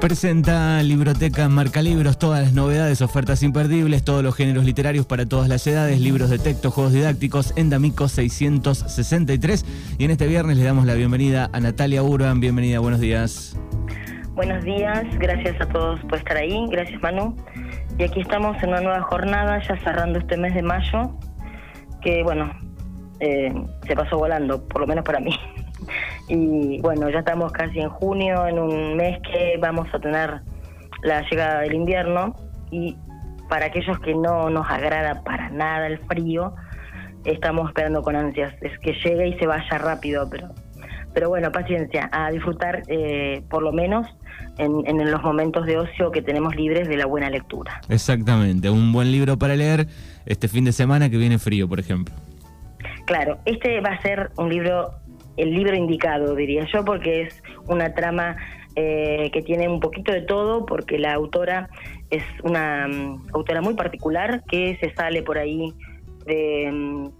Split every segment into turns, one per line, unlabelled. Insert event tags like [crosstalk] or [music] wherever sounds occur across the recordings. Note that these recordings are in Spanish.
Presenta Libroteca Marca Libros, todas las novedades, ofertas imperdibles, todos los géneros literarios para todas las edades, libros de texto, juegos didácticos, en D'Amico 663. Y en este viernes le damos la bienvenida a Natalia Urban. Bienvenida, buenos días.
Buenos días, gracias a todos por estar ahí, gracias Manu. Y aquí estamos en una nueva jornada, ya cerrando este mes de mayo, que bueno, eh, se pasó volando, por lo menos para mí. Y bueno, ya estamos casi en junio, en un mes que vamos a tener la llegada del invierno y para aquellos que no nos agrada para nada el frío, estamos esperando con ansias es que llegue y se vaya rápido, pero pero bueno, paciencia, a disfrutar eh, por lo menos en, en, los momentos de ocio que tenemos libres de la buena lectura.
Exactamente, un buen libro para leer este fin de semana que viene frío, por ejemplo.
Claro, este va a ser un libro el libro indicado, diría yo, porque es una trama eh, que tiene un poquito de todo, porque la autora es una um, autora muy particular que se sale por ahí de, um,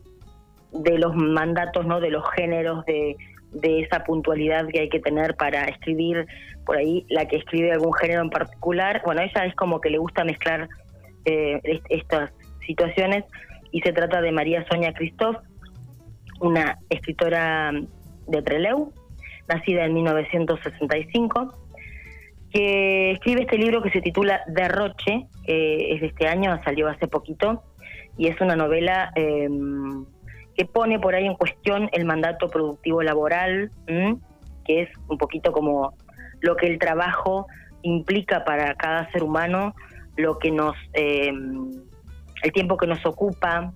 de los mandatos, ¿no? de los géneros, de, de esa puntualidad que hay que tener para escribir por ahí, la que escribe algún género en particular. Bueno, ella es como que le gusta mezclar eh, estas situaciones y se trata de María Sonia Christoph, una escritora de Treleu, nacida en 1965, que escribe este libro que se titula Derroche, que es de este año, salió hace poquito, y es una novela em, que pone por ahí en cuestión el mandato productivo laboral, que es un poquito como lo que el trabajo implica para cada ser humano, lo que nos, em, el tiempo que nos ocupa,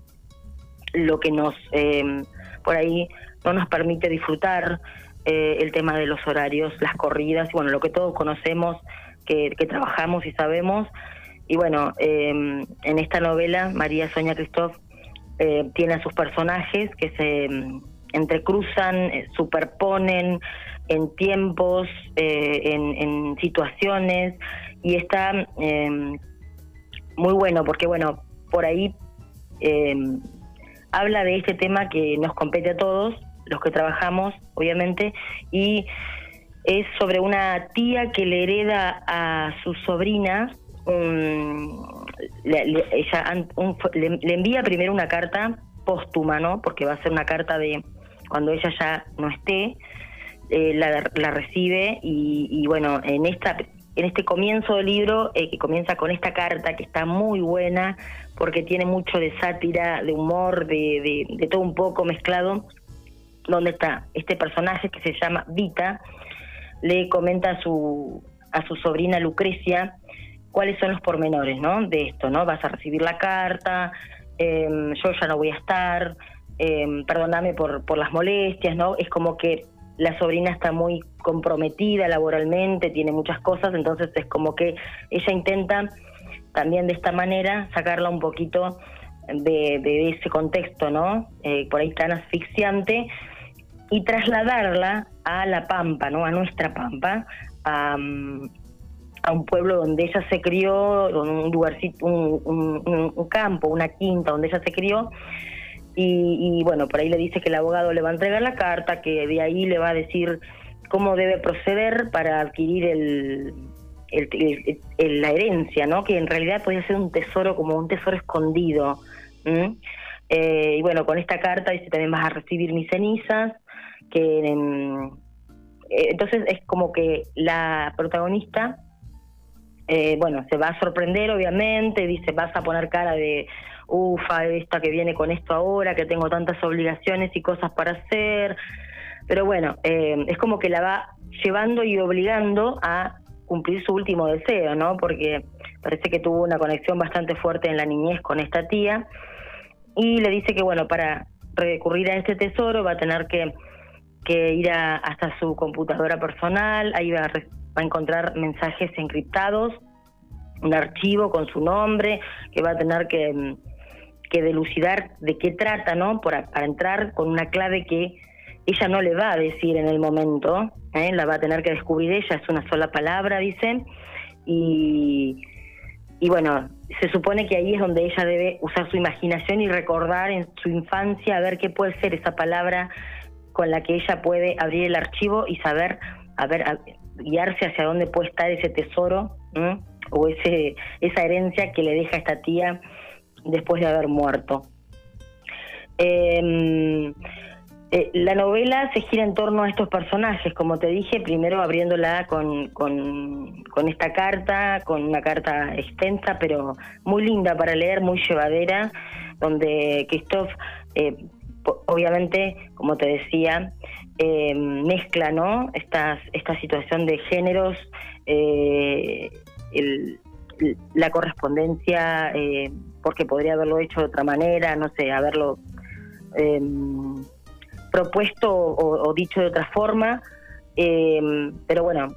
lo que nos, em, por ahí no nos permite disfrutar eh, el tema de los horarios, las corridas, y bueno, lo que todos conocemos, que, trabajamos y sabemos. Y bueno, em, en esta novela, María Soña Cristóf eh, tiene a sus personajes que se em, entrecruzan, eh, superponen en tiempos, en, en, situaciones, y está em, muy bueno, porque bueno, por ahí habla de este tema que nos compete a todos, los que trabajamos, obviamente, y es sobre una tía que le hereda a su sobrina, le, ella le, envía primero una carta póstuma, ¿no? Porque va a ser una carta de cuando ella ya no esté, eh, la, recibe y, bueno, en esta en este comienzo del libro, eh, que comienza con esta carta que está muy buena, porque tiene mucho de sátira, de humor, de, de todo un poco mezclado, donde está este personaje que se llama Vita, le comenta a su, a su sobrina Lucrecia cuáles son los pormenores ¿no? de esto, ¿no? Vas a recibir la carta, em, yo ya no voy a estar, eh, perdóname por, por las molestias, ¿no? Es como que la sobrina está muy comprometida laboralmente, tiene muchas cosas, entonces es como que ella intenta también de esta manera sacarla un poquito de, de ese contexto, ¿no? Eh, por ahí tan asfixiante, y trasladarla a La Pampa, ¿no? A nuestra Pampa, a, un pueblo donde ella se crió, un lugarcito, un, campo, una quinta donde ella se crió. Y, bueno, por ahí le dice que el abogado le va a entregar la carta, que de ahí le va a decir cómo debe proceder para adquirir el, la herencia, ¿no? Que en realidad podía ser un tesoro, como un tesoro escondido. Eh, y bueno, con esta carta dice también vas a recibir mis cenizas que eh, entonces es como que la protagonista eh, bueno se va a sorprender obviamente dice vas a poner cara de ufa esta que viene con esto ahora que tengo tantas obligaciones y cosas para hacer pero bueno eh, es como que la va llevando y obligando a cumplir su último deseo no porque parece que tuvo una conexión bastante fuerte en la niñez con esta tía y le dice que bueno para recurrir a este tesoro va a tener que que ir hasta su computadora personal, ahí va a, va a encontrar mensajes encriptados, un archivo con su nombre, que va a tener que, mm, que delucidar de qué trata, ¿no? Para, entrar con una clave que ella no le va a decir en el momento, ¿eh? la va a tener que descubrir ella, es una sola palabra, dice, y, y bueno, se supone que ahí es donde ella debe usar su imaginación y recordar en su infancia a ver qué puede ser esa palabra con la que ella puede abrir el archivo y saber, a guiarse hacia dónde puede estar ese tesoro o ese esa herencia que le deja esta tía después de haber muerto. Em, eh, la novela se gira en torno a estos personajes, como te dije, primero abriéndola con, con, esta carta, con una carta extensa, pero muy linda para leer, muy llevadera, donde Christoph, eh, obviamente, como te decía, eh, mezcla ¿no? Estas, esta situación de géneros, la correspondencia, porque podría haberlo hecho de otra manera, no sé, haberlo em, propuesto o, dicho de otra forma, em, pero bueno,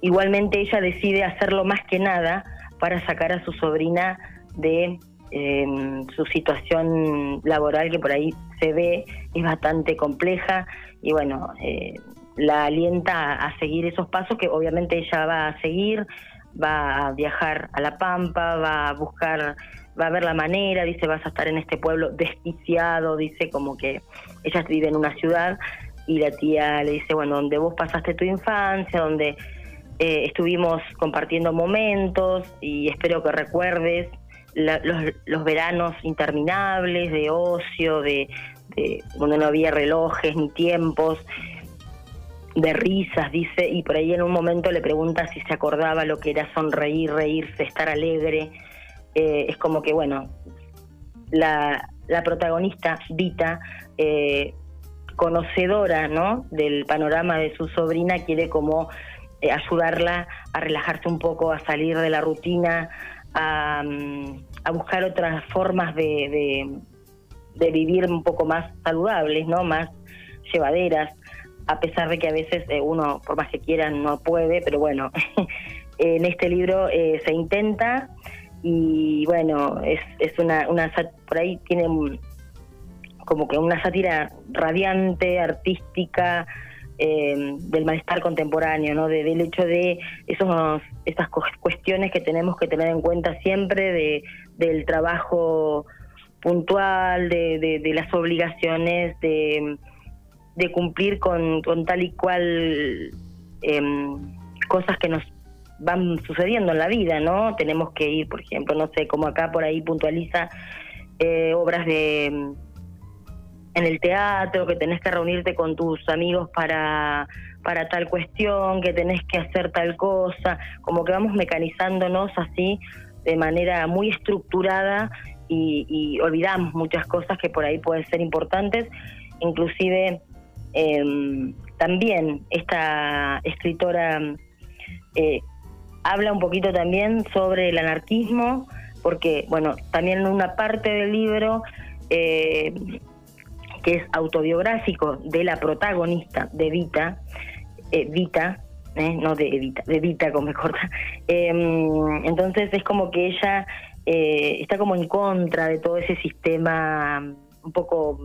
igualmente ella decide hacerlo más que nada para sacar a su sobrina de em, su situación laboral que por ahí se ve es bastante compleja y bueno, eh, la alienta a seguir esos pasos que obviamente ella va a seguir, va a viajar a La Pampa, va a buscar va a ver la manera, dice, vas a estar en este pueblo desquiciado, dice, como que ella vive en una ciudad y la tía le dice, bueno, donde vos pasaste tu infancia, donde eh, estuvimos compartiendo momentos y espero que recuerdes los, veranos interminables de ocio, de, de donde no había relojes ni tiempos, de risas, dice, y por ahí en un momento le pregunta si se acordaba lo que era sonreír, reírse, estar alegre. Eh, es como que, bueno, la, la protagonista, Vita, eh, conocedora ¿no? del panorama de su sobrina, quiere como eh, ayudarla a relajarse un poco, a salir de la rutina, a, mm, buscar otras formas de, de, vivir un poco más saludables, ¿no? más llevaderas, a pesar de que a veces uno, por más que quiera, no puede, pero bueno, [laughs] en este libro se intenta y bueno, es, es una, una, por ahí tiene como que una sátira radiante, artística, eh, del malestar contemporáneo, ¿no? del hecho de esos, esas cuestiones que tenemos que tener en cuenta siempre, de, del trabajo puntual, de, de, las obligaciones, de, de cumplir con, con tal y cual em, cosas que nos van sucediendo en la vida, ¿no? Tenemos que ir, por ejemplo, no sé, como acá por ahí puntualiza eh, obras de en el teatro, que tenés que reunirte con tus amigos para, para tal cuestión, que tenés que hacer tal cosa, como que vamos mecanizándonos así de manera muy estructurada y, olvidamos muchas cosas que por ahí pueden ser importantes, inclusive em, también esta escritora eh, habla un poquito también sobre el anarquismo, porque, bueno, también en una parte del libro eh, que es autobiográfico de la protagonista de Vita, eh, Vita, eh, no de Evita, de Vita como me corta. [laughs] Em, entonces es como que ella está como en contra de todo ese sistema un poco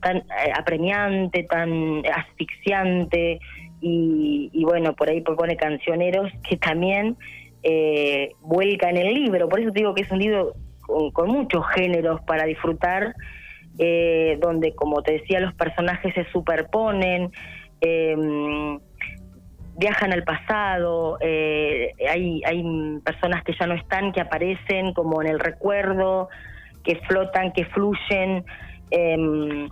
tan apremiante, tan asfixiante, y, bueno, por ahí propone cancioneros que también eh, vuelcan el libro. Por eso digo que es un libro con, muchos géneros para disfrutar, eh, donde, como te decía, los personajes se superponen. Em, viajan al pasado, eh, hay, hay personas que ya no están, que aparecen como en el recuerdo, que flotan, que fluyen. Em,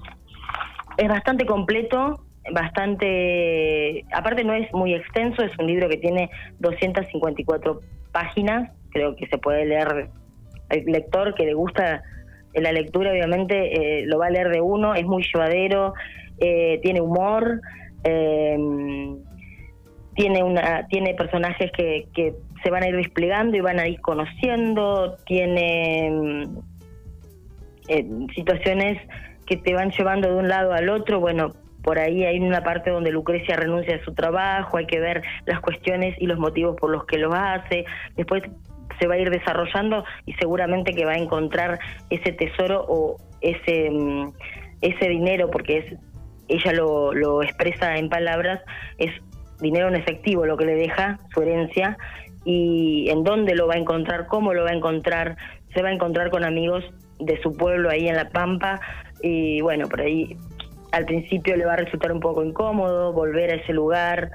es bastante completo bastante, aparte no es muy extenso, es un libro que tiene 254 páginas, creo que se puede leer, el lector que le gusta la lectura obviamente eh, lo va a leer de uno, es muy llevadero, eh, tiene humor, em, tiene una tiene personajes que, que se van a ir desplegando y van a ir conociendo, tiene em, eh, situaciones que te van llevando de un lado al otro, bueno,
por ahí hay una parte donde Lucrecia renuncia a su trabajo, hay que ver las cuestiones y los motivos por los que lo hace, después se va a ir desarrollando y seguramente que va a encontrar ese tesoro o ese, mm, ese dinero, porque es ella lo, lo expresa en palabras, es dinero en efectivo lo que le deja, su herencia, y en dónde lo va a encontrar, cómo lo va a encontrar, se va a encontrar con amigos de su pueblo ahí en La Pampa, y bueno, por ahí al principio le va a resultar un poco incómodo volver a ese lugar,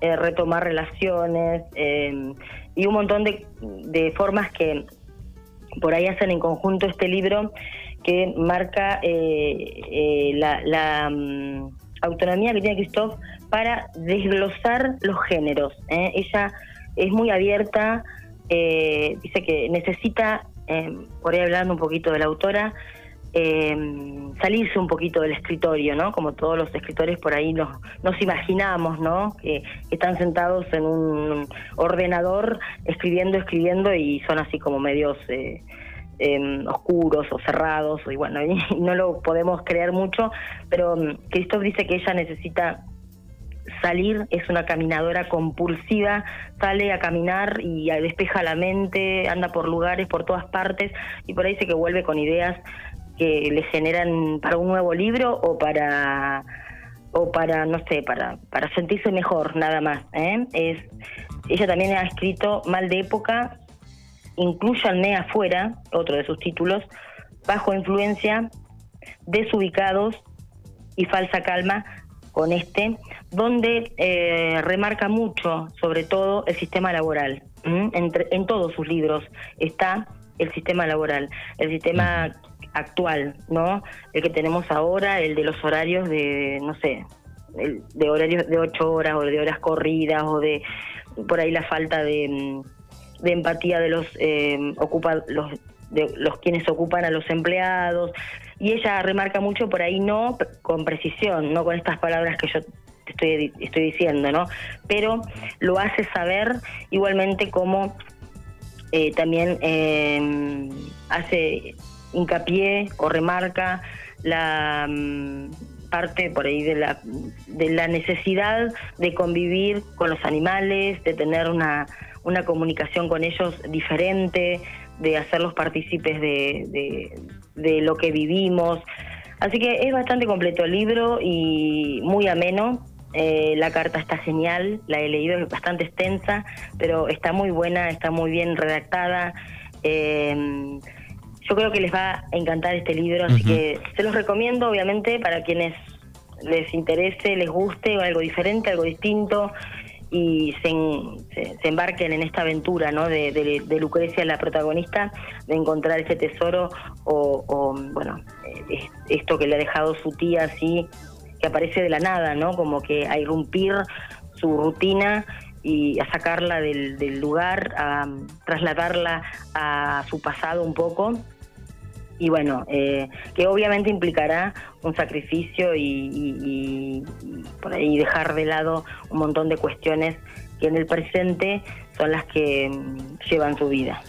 eh, retomar relaciones eh, y un montón de, de, formas que por ahí hacen en conjunto este libro que marca eh, la, la um, autonomía que tiene Christoph para desglosar los géneros. Ella es muy abierta, dice que necesita, por ahí hablando un poquito de la autora, eh, salirse un poquito del escritorio, ¿no? Como todos los escritores por ahí nos, nos imaginamos, ¿no? Que, están sentados en un ordenador escribiendo, escribiendo y son así como medios eh, em, oscuros o cerrados y bueno, y [laughs] no lo podemos creer mucho, pero mm, Christoph dice que ella necesita salir, es una caminadora compulsiva, sale a caminar y despeja la mente, anda por lugares, por todas partes y por ahí dice que vuelve con ideas que le generan para un nuevo libro o para o para no sé para para sentirse mejor nada más ¿eh? es ella también ha escrito mal de época incluyanme afuera otro de sus títulos bajo influencia desubicados y falsa calma con este donde eh, remarca mucho sobre todo el sistema laboral Entre, en todos sus libros está el sistema laboral el sistema actual, ¿no? El que tenemos ahora, el de los horarios de, no sé, de horarios de ocho horas o de horas corridas o de por ahí la falta de, mm, empatía de los eh, ocupa, los de los quienes ocupan a los empleados y ella remarca mucho por ahí no con precisión, no con estas palabras que yo estoy estoy diciendo, ¿no? Pero lo hace saber igualmente como eh, también eh, hace hincapié o remarca la mm, parte por ahí de la, de la necesidad de convivir con los animales, de tener una, una comunicación con ellos diferente, de hacerlos partícipes de, de, lo que vivimos. Así que es bastante completo el libro y muy ameno. Eh, la carta está genial, la he leído, es bastante extensa, pero está muy buena, está muy bien redactada. Eh, yo creo que les va a encantar este libro, así que se los recomiendo, obviamente, para quienes les interese, les guste o algo diferente, algo distinto y se, se, embarquen en esta aventura ¿no? de, Lucrecia, la protagonista, de encontrar ese tesoro o, bueno, eh, esto que le ha dejado su tía así, que aparece de la nada, ¿no? Como que a irrumpir su rutina y a sacarla del, del lugar, a trasladarla a su pasado un poco y bueno, eh, que obviamente implicará un sacrificio y, por ahí dejar de lado un montón de cuestiones que en el presente son las que mm, llevan su vida.